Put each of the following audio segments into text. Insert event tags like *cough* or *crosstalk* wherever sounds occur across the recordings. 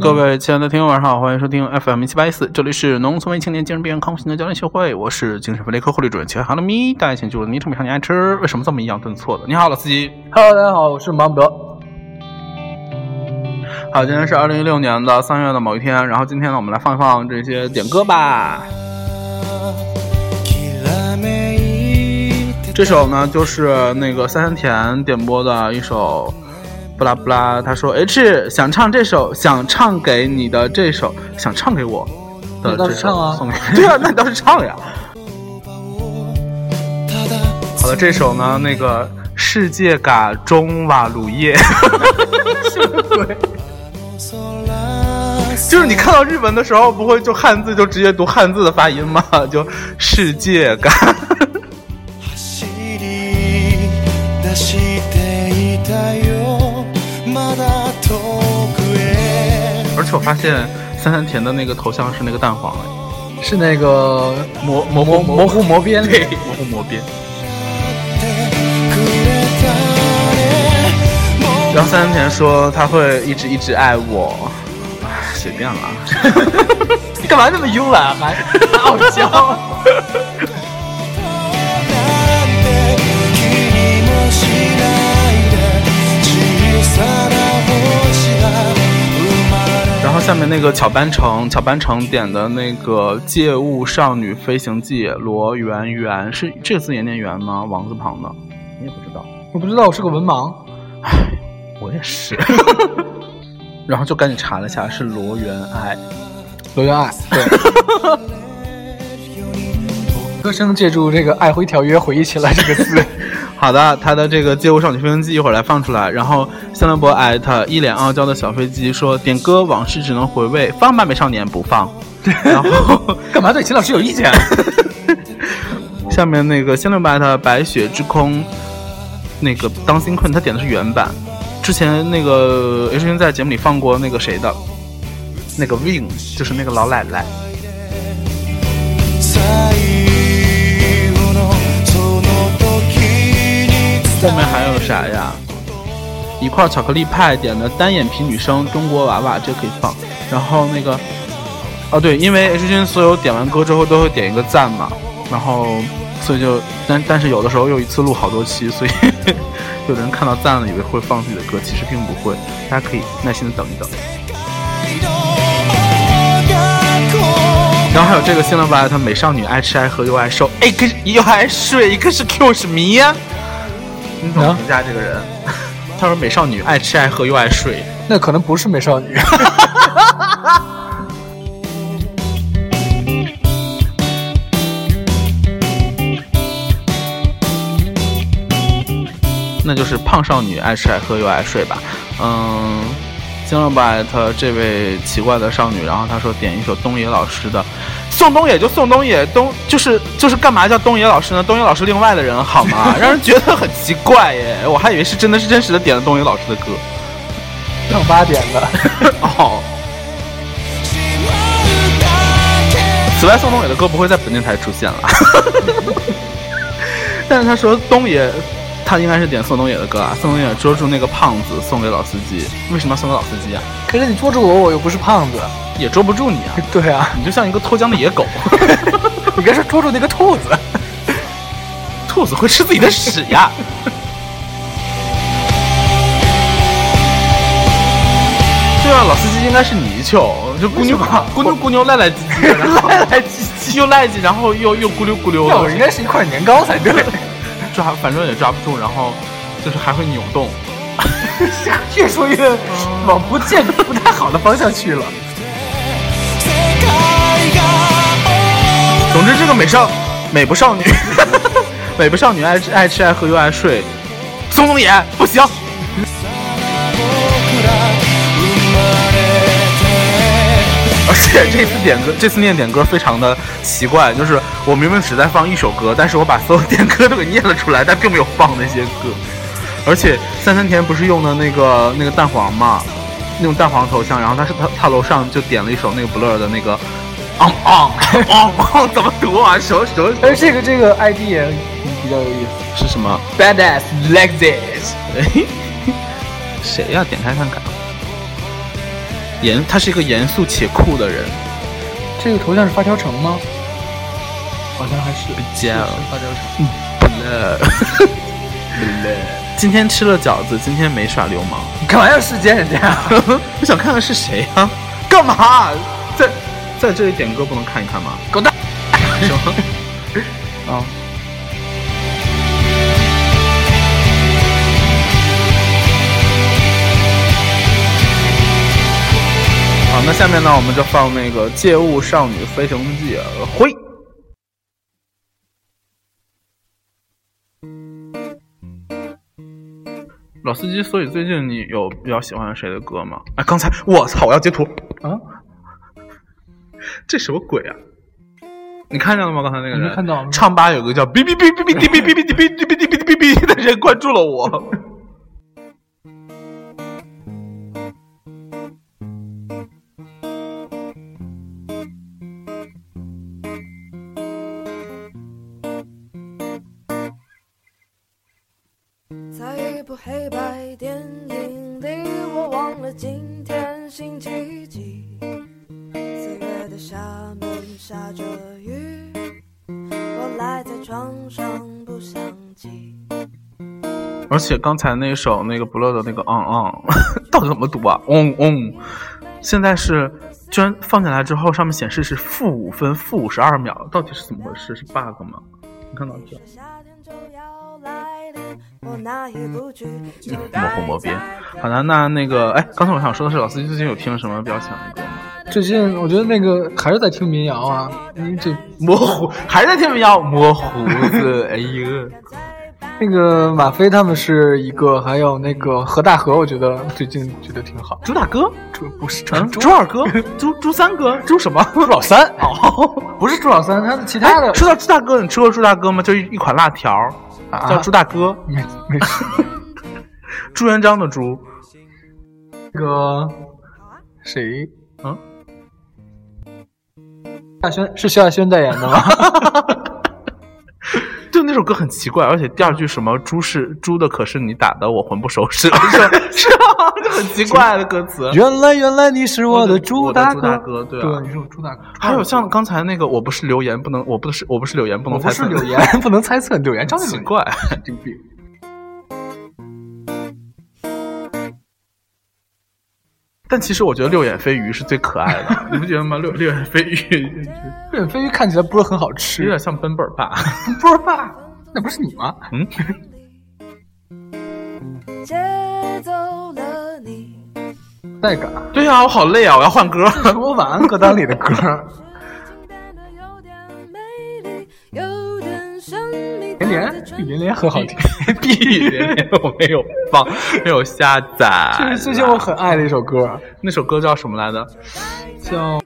各位亲爱的听众，晚上好，欢迎收听 FM 七八一四，这里是农村为青年精神病康复型的教练协会，我是精神分裂科护理主任齐哈喽咪，大家请记住，昵称比上你爱吃，为什么这么一样顿挫的？你好，老司机。*laughs* Hello，大家好，我是马姆德。好，今天是二零一六年的三月的某一天，然后今天呢，我们来放一放这些点歌吧。这首呢，就是那个三三甜点播的一首。布拉布拉，他说：“H 想唱这首，想唱给你的这首，想唱给我的这首，唱啊送给 *laughs* 对啊，那你倒是唱呀。好了，这首呢，那个世界嘎中瓦鲁叶，什么鬼？就是你看到日文的时候，不会就汉字就直接读汉字的发音吗？就世界嘎。*laughs* 且我发现三三田的那个头像是那个蛋黄哎，是那个模模模模糊磨边对，模糊磨边。然后三三田说他会一直一直爱我，随便了。*laughs* 你干嘛那么慵懒，还还傲娇？*laughs* 下面那个巧班城，巧班城点的那个《借物少女飞行记》，罗媛媛是这个字也念媛吗？王字旁的，你也不知道。我不知道，我是个文盲。唉我也是。*laughs* 然后就赶紧查了一下，是罗媛爱。罗媛爱，对。*laughs* 歌声借助这个《爱回条约》回忆起来这个字。好的，他的这个《街舞少女飞行记》一会儿来放出来。然后香兰博艾特一脸傲娇的小飞机说：“点歌往事只能回味，放吧美少年不放。*laughs* ”然后干嘛对秦老师有意见？*laughs* 下面那个香兰博艾特白雪之空，那个当心困他点的是原版。之前那个 H 君在节目里放过那个谁的，那个 Win，就是那个老奶奶。后面还有啥呀？一块巧克力派点的单眼皮女生中国娃娃，这可以放。然后那个，哦对，因为 H 君所有点完歌之后都会点一个赞嘛，然后所以就但但是有的时候又一次录好多期，所以 *laughs* 有的人看到赞了以为会放自己的歌，其实并不会，大家可以耐心的等一等。然后还有这个新浪吧，他美少女爱吃爱喝又爱瘦，哎，可是又爱睡，一个是 Q 是迷呀、你怎么评价这个人？*laughs* 他说美少女爱吃爱喝又爱睡，那可能不是美少女。*laughs* 那就是胖少女爱吃爱喝又爱睡吧。嗯，新浪吧，他这位奇怪的少女，然后他说点一首东野老师的，宋冬野就宋冬野，东就是就是干嘛叫东野老师呢？东野老师另外的人好吗？*laughs* 让人觉得很奇怪耶，我还以为是真的是真实的点了东野老师的歌。正八点的。*laughs* *laughs* 哦。此外，宋冬野的歌不会在本电台出现了。但是他说东野，他应该是点宋冬野的歌啊。宋冬野捉住那个胖子送给老司机，为什么要送给老司机啊？可是你捉住我，我又不是胖子。也捉不住你啊！*laughs* 对啊，你就像一个脱缰的野狗。*laughs* 你别说捉住那个兔子，*laughs* 兔子会吃自己的屎呀！对啊，老司机应该是泥鳅，就咕妞咕妞咕妞赖赖唧唧赖赖唧唧又赖唧，然后又又咕溜咕溜的，那我应该是一块年糕才对。抓反正也抓不住，然后就是还会扭动。*laughs* 越说越往不见不太好的方向去了。总之，这个美少美不少女，*laughs* 美不少女爱吃爱吃爱喝又爱睡，宋冬野不行。而且这次点歌，这次念点歌非常的奇怪，就是我明明只在放一首歌，但是我把所有点歌都给念了出来，但并没有放那些歌。而且三三田不是用的那个那个蛋黄嘛，那种蛋黄头像，然后他是他他楼上就点了一首那个 Blur 的那个昂昂昂昂，*laughs* 怎么读啊？什么什么？但是这个这个 ID 也比较有意思是什么？，Badass like this。哎，*laughs* 谁呀、点开看看。严，他是一个严肃且酷的人。这个头像是发条城吗？好像还是不见了发条城。不乐，不乐。今天吃了饺子，今天没耍流氓。你干嘛要视奸人家？*laughs* 我想看看是谁啊、干嘛？在在这里点歌不能看一看吗？狗蛋！什么？啊，*laughs* 那下面呢，我们就放那个《借物少女飞行记》灰。老司机，所以最近你有比较喜欢谁的歌吗？哎，刚才我操，我要截图啊！这什么鬼啊？你看见了吗？刚才那个人没看到唱吧有个叫哔哔哔哔哔哔哔哔哔哔哔哔哔哔哔的人关注了我。且刚才那首那个不乐的那个嗯嗯，*laughs* 到底怎么读啊？嗯嗯，现在是居然放进来之后，上面显示是负五分、负五十二秒，到底是怎么回事？是 bug 吗？你看到这？夏天就要来临，我哪也不去，模糊模边。好的，那那个，哎，刚才我想说的是，老司机最近有听什么比较喜欢的歌吗？最近我觉得那个还是在听民谣啊，你这模糊，还是在听民谣，模糊的，哎呀，那个马飞他们是一个，还有那个何大河，我觉得最近觉得挺好。朱大哥，朱不是嗯，朱朱二哥，朱朱三哥，朱什么？朱老三，哦，不是朱老三，他的其他的哎说到朱大哥，你吃过朱大哥吗？就一一款辣条，啊叫朱大哥，没没事。*laughs* 朱元璋的朱。那个谁，嗯，夏轩是萧亚轩代言的吗？*laughs* 就那首歌很奇怪，而且第二句什么“猪是猪的，可是你打的我魂不守舍”，是 *laughs* 吧？是啊，就很奇怪的歌词。原来原来你是我的猪大哥对啊对，你是我猪大哥。还有像刚才那个，我不是留言不能，我不是我不是留言不能猜测，我不是柳岩，不能猜测柳岩，张 *laughs* 奇怪。*laughs* 但其实我觉得六眼飞鱼是最可爱的，*laughs* 你不觉得吗？六六眼飞鱼六眼飞鱼看起来不是很好吃有吃点，像奔本儿爸。波儿爸？那不是你吗？嗯，*laughs* 接走了你。带感。对呀、我好累啊，我要换歌。说完歌单里的歌，秘。连连比连连很好听，比连连我没有放，没有下载。这是最近我很爱的一首歌，那首歌叫什么来着？叫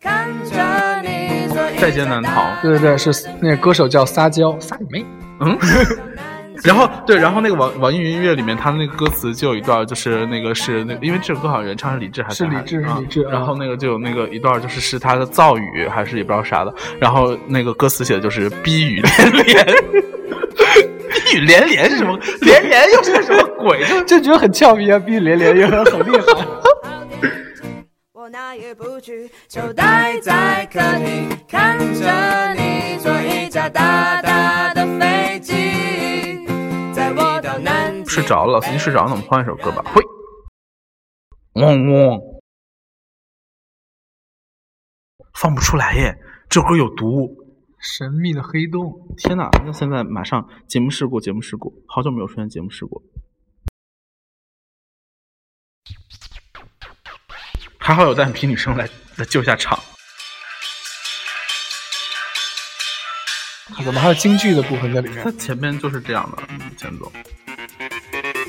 看着你做一再见难逃。对对对，是那个歌手叫撒娇，撒你妹！嗯。然后对，然后那个网网易云音乐里面，他的那个歌词就有一段，就是那个是那，因为这首歌好像原唱是李志还是是李志啊是李志啊然后那个就有那个一段，就是是他的造语还是也不知道啥的，然后那个歌词写的就是逼雨连连，逼雨连连是什么？连连又是什么鬼？就 *laughs* 就觉得很俏皮啊，逼雨连连也很厉害。*laughs* 我哪也不去，就待在客厅，看着你坐一架大大的飞机。睡着了，老司机睡着了，那我们换一首歌吧。会，嗡嗡，放不出来耶，这歌有毒。神秘的黑洞，天哪！那现在马上节目事故，节目事故，好久没有出现节目事故。还好有单眼皮女生来来救一下场。怎么还有京剧的部分在里面它？前面就是这样的前奏。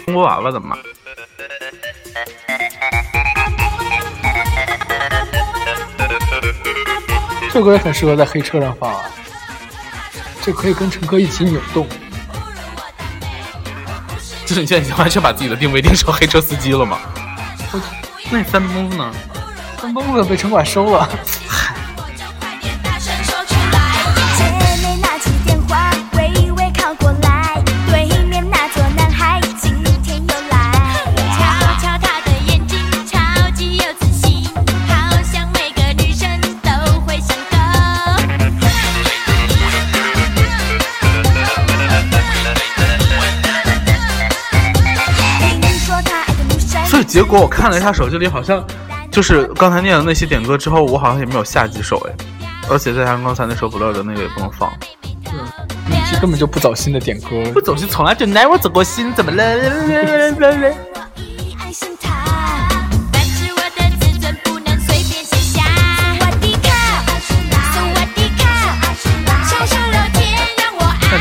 中国娃娃的嘛，这歌也很适合在黑车上放啊，这可以跟乘客一起扭动。就是你现在完全把自己的定位定成黑车司机了吗？那你三蹦子呢？三蹦子被城管收了，结果我看了一下手机里，好像就是刚才念的那些点歌之后，我好像也没有下几首哎，而且再加上刚才那首不乐的那个也不能放。你这根本就不走心的点歌。不走心，从来就 never 走过心，怎么了？*laughs*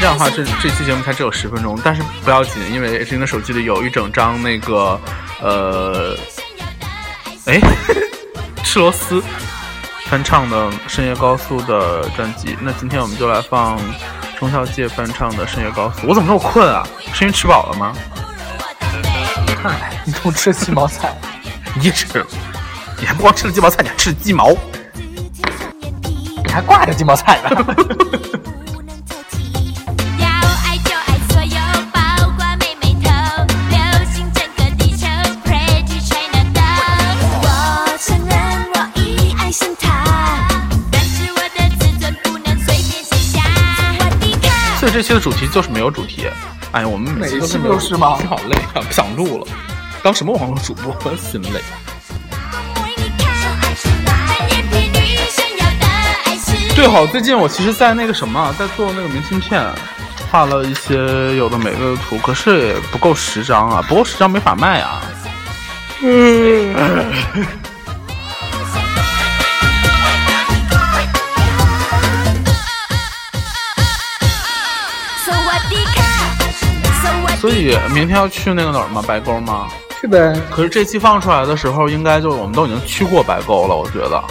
样的话，这这期节目才只有十分钟，但是不要紧，因为志英的手机里有一整张那个呃，哎，吃螺丝翻唱的《深夜高速》的专辑。那今天我们就来放钟小姐翻唱的《深夜高速》。我怎么那么困啊？是因为吃饱了吗？看来，你都吃鸡毛菜，*laughs* 你也吃了，你还不光吃了鸡毛菜，你还吃了鸡毛。你还挂着鸡毛菜呢。*laughs* 这期的主题就是没有主题。哎呀，我们每期都是没有每一期都是吗好累啊，不 *laughs* 想录了。当什么网络主播，心累。对，好，最近我其实，在那个什么，在做那个明信片，画了一些有的没的图，可是也不够十张啊，不够十张没法卖啊。*laughs* 所以明天要去那个哪儿吗？白沟吗？去呗。可是这期放出来的时候，应该就我们都已经去过白沟了，我觉得。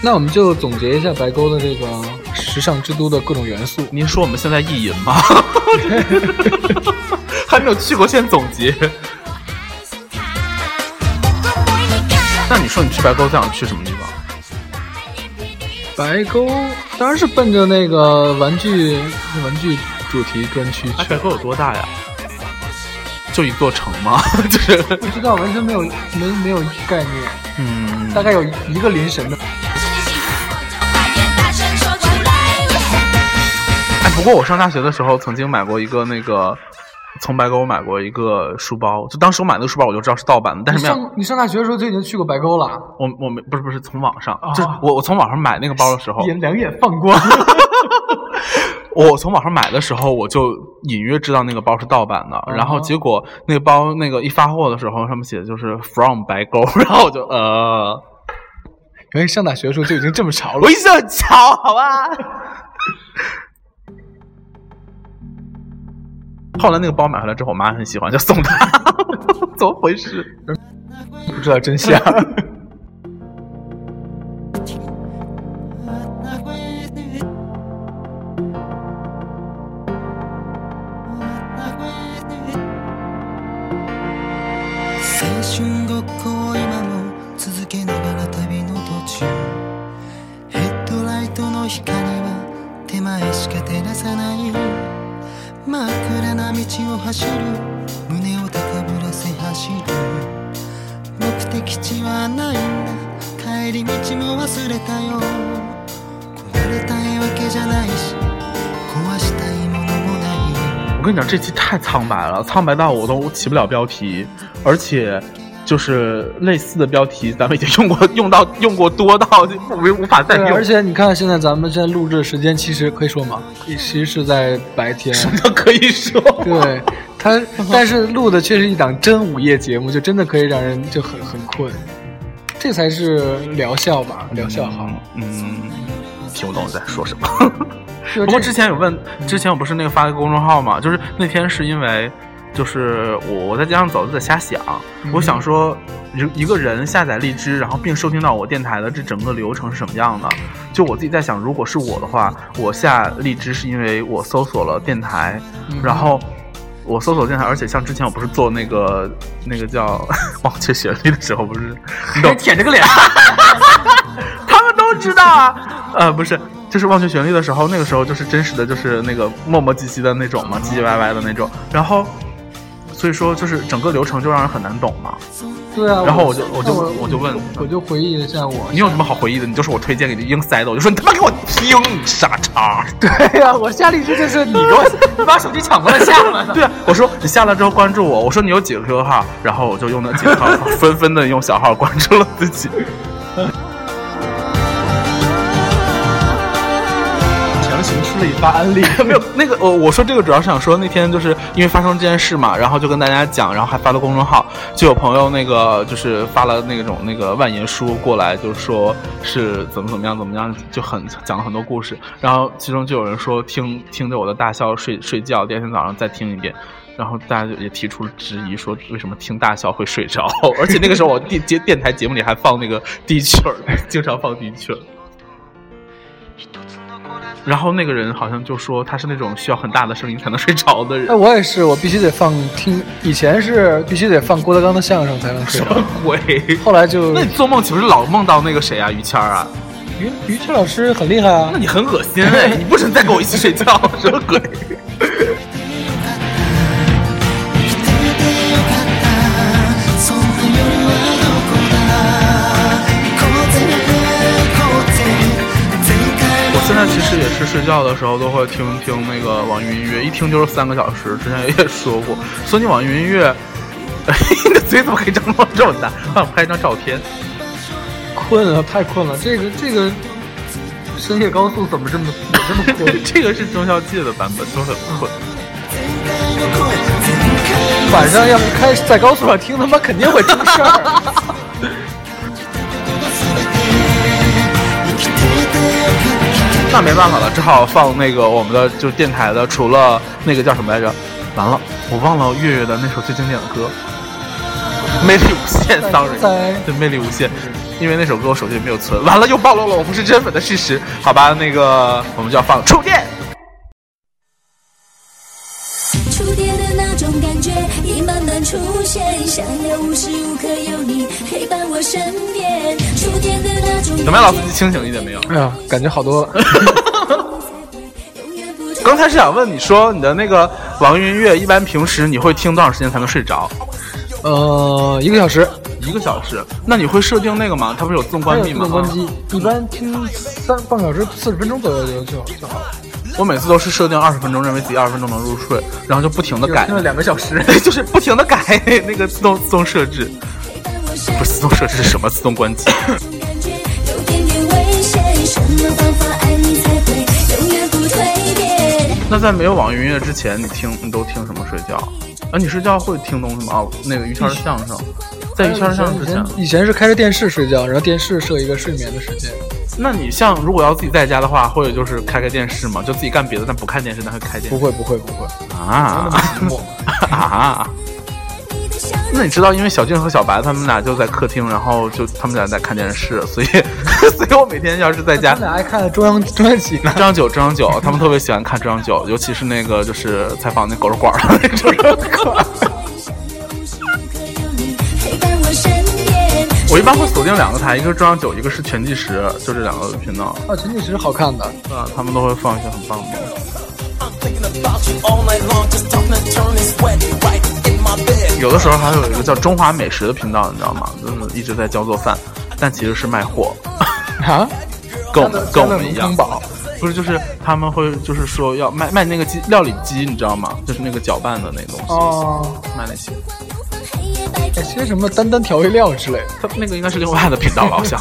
那我们就总结一下白沟的这个时尚之都的各种元素。您说我们现在意淫吗？*laughs* 还没有去过，先总结。那你说你去白沟最想去什么地方？白沟当然是奔着那个玩具玩具主题专区白。沟有多大呀？就一座城吗？*laughs* 就是，不知道，完全没有没没有概念，嗯，大概有一个临神的。哎，不过我上大学的时候曾经买过一个那个，从白沟买过一个书包，就当时我买那个书包我就知道是盗版的，但是没有。上你上大学的时候就已经去过白沟了，我我没不是不是从网上，就是我我从网上买那个包的时候，眼两眼放光。*laughs* 我从网上买的时候，我就隐约知道那个包是盗版的，然后结果那个包那个一发货的时候，上面写的就是 from 白沟，然后我就呃，原来上大学的时候就已经这么潮了我。一直很潮，好吧。后来那个包买回来之后，我妈很喜欢，就送她，*laughs* 怎么回事？不知道真相。*laughs* 期太苍白了，苍白到我都起不了标题，而且就是类似的标题，咱们已经用过，用到用过多到无无法再，用。而且你看，现在咱们现在录制的时间其实可以说吗？其实是在白天。什么都可以说。对，它但是录的却是一档真午夜节目，就真的可以让人就很很困，这才是疗效吧，疗效好。嗯，听不懂我在说什么。*laughs* 就不过之前有问，之前我不是那个发了个公众号嘛，就是那天是因为，就是我我在街上走就在瞎想，我想说，一一个人下载荔枝，然后并收听到我电台的这整个流程是什么样的？就我自己在想，如果是我的话，我下荔枝是因为我搜索了电台，然后。我搜索电台，而且像之前我不是做那个那个叫 *laughs* 忘却旋律的时候，不是你懂舔着个脸，*laughs* 他们都知道啊。呃，不是，就是忘却旋律的时候，那个时候就是真实的，就是那个磨磨唧唧的那种嘛，唧唧歪歪的那种。然后，所以说就是整个流程就让人很难懂嘛。对啊，然后我就我就那我就问我就回忆一下我，你有什么好回忆的？你就是我推荐给你硬塞的，我就说你他妈给我听，你傻叉。*laughs* 对呀、我下荔枝就是你给我，你把手机抢过来下了。对啊，我说你下了之后关注我，我说你有几个 QQ 号，然后我就用那几个号，纷纷的用小号关注了自己。强行吃了一发安利，*laughs* 没有那个，我我说这个主要是想说，那天就是因为发生这件事嘛，然后就跟大家讲，然后还发了公众号，就有朋友那个就是发了那种那个万言书过来，就说是怎么怎么样怎么样，就很讲了很多故事，然后其中就有人说听听着我的大笑睡睡觉，第二天早上再听一遍。然后大家就也提出了质疑，说为什么听大笑会睡着？*laughs* 而且那个时候我电节电台节目里还放那个 D 曲儿，*laughs* 经常放 D 曲儿。然后那个人好像就说他是那种需要很大的声音才能睡着的人哎，人。我也是，我必须得放听，以前是必须得放郭德纲的相声才能睡什么，鬼！后来就那你做梦岂不是老梦到那个谁啊？于谦儿啊？于于谦老师很厉害啊那，你很恶心哎！你不准再跟我一起睡觉，什么鬼？现在其实也是睡觉的时候都会听听那个网易云音乐，一听就是三个小时。之前也说过，索尼网易云音乐，你的嘴怎么可以张这么大？帮我拍一张照片。困了，太困了。这个这个深夜高速怎么这么怎么这么困？这个是中孝记的版本，都很困。晚上要是开在高速上听，他妈肯定会出事儿。那没办法了，只好放那个我们的就电台的，除了那个叫什么来着？完了，我忘了月月的那首最经典的歌，*laughs*《魅力无限》，sorry，对，《魅力无限》，因为那首歌我手机里没有存，完了又暴露了我不是真粉的事实。好吧，那个我们就要放触电。触电的那种感觉已慢慢出现，想要无时无刻有你陪伴我身边。触电的怎么样，老司机清醒一点没有？哎呀，感觉好多了。*laughs* 刚才是想问你说你的那个网易云音乐，一般平时你会听多长时间才能睡着？呃，一个小时，一个小时。那你会设定那个吗？它不是有自动关闭吗？自动关机，一般听三半个小时、四十分钟左右就就就好了。我每次都是设定二十分钟，认为自己二十分钟能入睡，然后就不停的改听，了两个小时。对，*laughs* 就是不停的改 *laughs* 那个自动自动设置，不是自动设置是什么？自动关机。边，感觉有点点危险。什么方法爱你才会永远不蜕变？那在没有网易云音乐之前，你听你都听什么睡觉？啊，你睡觉会听东西吗？哦，那个于谦的相声，在于谦的相声之前以前，是开着电视睡觉，然后电视设一个睡眠的时间。那你像如果要自己在家的话，会就是开开电视吗？就自己干别的，但不看电视，但会开电视不会，不会，不会。啊啊！*laughs* *laughs* 那你知道，因为小静和小白他们俩就在客厅，然后就他们俩在看电视，所以所以我每天要是在家他们俩爱看中央中央几呢？中央九，中央九，他们特别喜欢看中央九，尤其是那个就是采访那狗肉馆儿的那种。*laughs* 我一般会锁定两个台，一个是中央九，一个是全计时，就这两个频道。啊，全计时好看的，啊，他们都会放一些很棒的.有的时候还有一个叫中华美食的频道，你知道吗？就是一直在教做饭，但其实是卖货，*laughs* 啊，*laughs* 跟我们跟我们一样不是，就是他们会就是说要卖卖那个鸡料理机，你知道吗？就是那个搅拌的那东西，哦，卖那些。哎些什么单单调味料之类的。他那个应该是另外的频道了，我要 *laughs*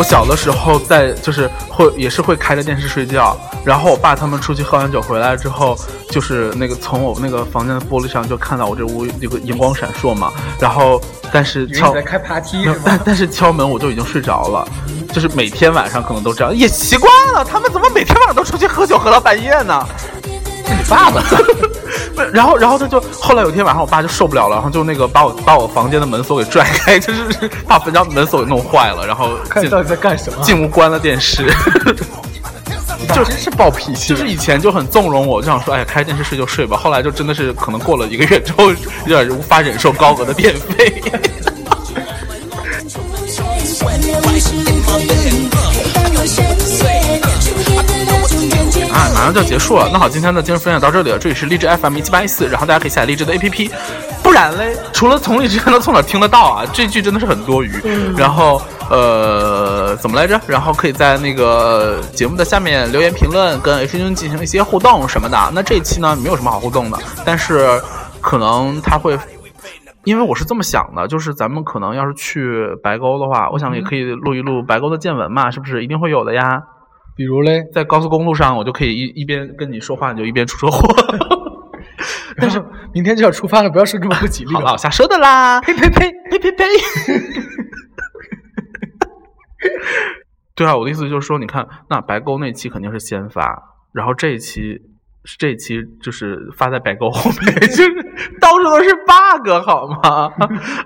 我小的时候在就是会也是会开着电视睡觉，然后我爸他们出去喝完酒回来之后，就是那个从我那个房间的玻璃上就看到我这屋有个荧光闪烁嘛，然后但是敲开爬梯没有但但是敲门我就已经睡着了，就是每天晚上可能都这样，也奇怪了，他们怎么每天晚上都出去喝酒喝到半夜呢？是你爸爸。*laughs* 不是然后，然后他就后来有一天晚上，我爸就受不了了，然后就那个把我把我房间的门锁给拽开，*laughs* 就是把房间门锁给弄坏了，然后看你到底在干什么？进屋关了电视。*laughs* 就真是暴脾气就是以前就很纵容我，就想说，哎呀，开电视睡就睡吧。后来就真的是可能过了一个月之后，有点无法忍受高额的电费。就要结束了。那好，今天的今日分享到这里了，这里是荔枝 FM 一七八一四，然后大家可以下载荔枝的 APP。不然嘞，除了从荔枝还能从哪听得到啊？这句真的是很多余。然后呃，怎么来着？然后可以在那个节目的下面留言评论，跟 H 君进行一些互动什么的。那这一期呢，没有什么好互动的，但是可能他会。因为我是这么想的，就是咱们可能要是去白沟的话，我想也可以录一录白沟的见闻嘛，是不是？一定会有的呀。比如嘞，在高速公路上，我就可以一一边跟你说话，你就一边出车祸。*laughs* 但是明天就要出发了，不要说这么不吉利好了，我瞎说的啦。呸呸呸呸呸呸！*laughs* 对啊，我的意思就是说，你看，那白沟那期肯定是先发，然后这一期这一期就是发在白沟后面，就是 *laughs* 到处都是 bug 好吗？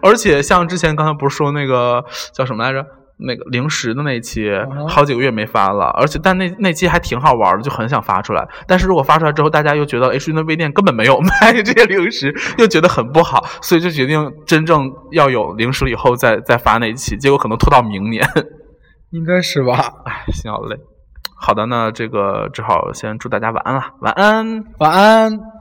而且像之前刚才不是说那个叫什么来着？那个零食的那一期，好几个月没发了，而且但那那期还挺好玩的，就很想发出来。但是如果发出来之后，大家又觉得 H 云的微店根本没有 *laughs* 卖这些零食，又觉得很不好，所以就决定真正要有零食了以后再再发那一期，结果可能拖到明年。*laughs* 应该是吧？哎，心好累。好的，那这个只好先祝大家晚安了，晚安。晚安。